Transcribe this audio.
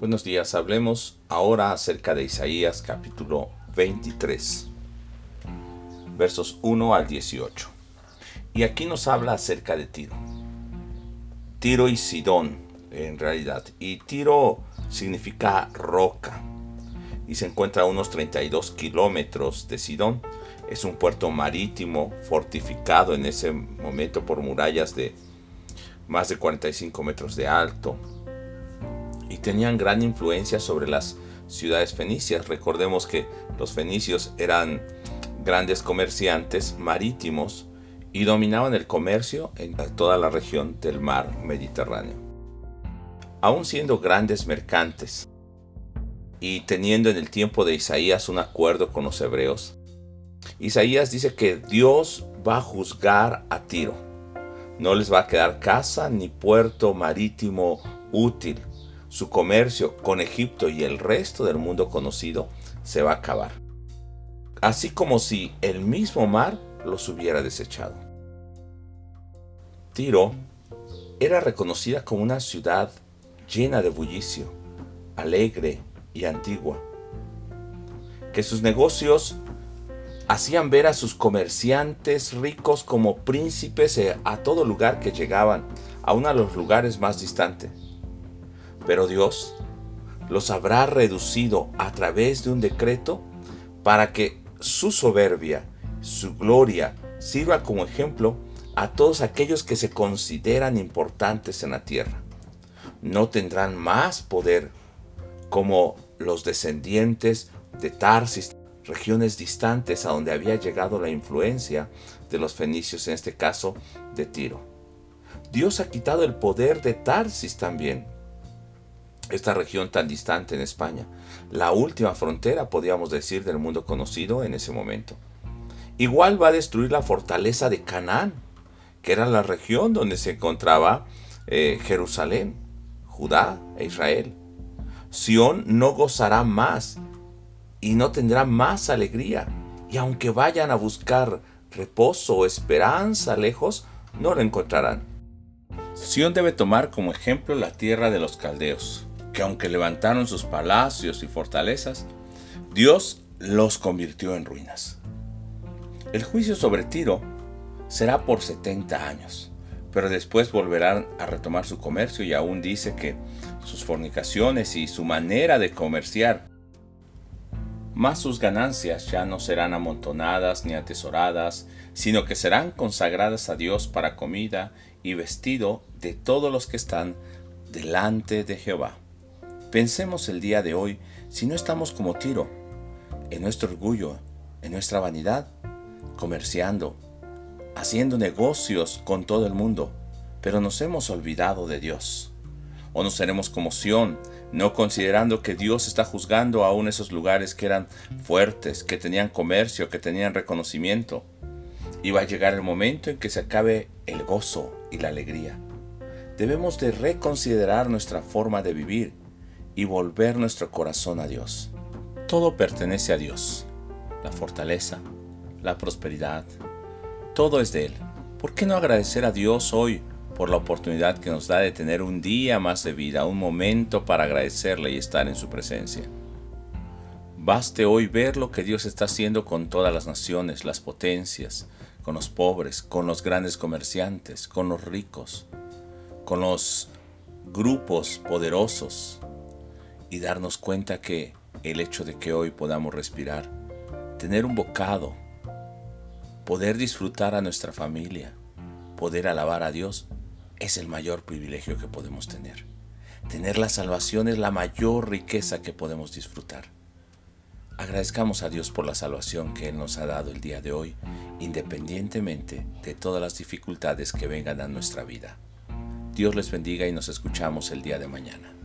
Buenos días, hablemos ahora acerca de Isaías capítulo 23, versos 1 al 18. Y aquí nos habla acerca de Tiro. Tiro y Sidón, en realidad. Y Tiro significa roca. Y se encuentra a unos 32 kilómetros de Sidón. Es un puerto marítimo fortificado en ese momento por murallas de más de 45 metros de alto y tenían gran influencia sobre las ciudades fenicias. Recordemos que los fenicios eran grandes comerciantes marítimos y dominaban el comercio en toda la región del mar Mediterráneo. Aún siendo grandes mercantes y teniendo en el tiempo de Isaías un acuerdo con los hebreos, Isaías dice que Dios va a juzgar a Tiro. No les va a quedar casa ni puerto marítimo útil su comercio con Egipto y el resto del mundo conocido se va a acabar. Así como si el mismo mar los hubiera desechado. Tiro era reconocida como una ciudad llena de bullicio, alegre y antigua, que sus negocios hacían ver a sus comerciantes ricos como príncipes a todo lugar que llegaban, aun a los lugares más distantes. Pero Dios los habrá reducido a través de un decreto para que su soberbia, su gloria, sirva como ejemplo a todos aquellos que se consideran importantes en la tierra. No tendrán más poder como los descendientes de Tarsis, regiones distantes a donde había llegado la influencia de los fenicios, en este caso de Tiro. Dios ha quitado el poder de Tarsis también esta región tan distante en España, la última frontera, podríamos decir, del mundo conocido en ese momento. Igual va a destruir la fortaleza de Canaán, que era la región donde se encontraba eh, Jerusalén, Judá e Israel. Sión no gozará más y no tendrá más alegría. Y aunque vayan a buscar reposo o esperanza lejos, no lo encontrarán. Sión debe tomar como ejemplo la tierra de los caldeos, que aunque levantaron sus palacios y fortalezas, Dios los convirtió en ruinas. El juicio sobre Tiro será por 70 años, pero después volverán a retomar su comercio y aún dice que sus fornicaciones y su manera de comerciar, más sus ganancias ya no serán amontonadas ni atesoradas, sino que serán consagradas a Dios para comida y vestido de todos los que están delante de Jehová. Pensemos el día de hoy si no estamos como Tiro, en nuestro orgullo, en nuestra vanidad, comerciando, haciendo negocios con todo el mundo, pero nos hemos olvidado de Dios. O nos seremos como Sión, no considerando que Dios está juzgando aún esos lugares que eran fuertes, que tenían comercio, que tenían reconocimiento. Y va a llegar el momento en que se acabe el gozo y la alegría. Debemos de reconsiderar nuestra forma de vivir y volver nuestro corazón a Dios. Todo pertenece a Dios. La fortaleza, la prosperidad, todo es de Él. ¿Por qué no agradecer a Dios hoy por la oportunidad que nos da de tener un día más de vida, un momento para agradecerle y estar en su presencia? Baste hoy ver lo que Dios está haciendo con todas las naciones, las potencias, con los pobres, con los grandes comerciantes, con los ricos, con los grupos poderosos, y darnos cuenta que el hecho de que hoy podamos respirar, tener un bocado, poder disfrutar a nuestra familia, poder alabar a Dios, es el mayor privilegio que podemos tener. Tener la salvación es la mayor riqueza que podemos disfrutar. Agradezcamos a Dios por la salvación que Él nos ha dado el día de hoy, independientemente de todas las dificultades que vengan a nuestra vida. Dios les bendiga y nos escuchamos el día de mañana.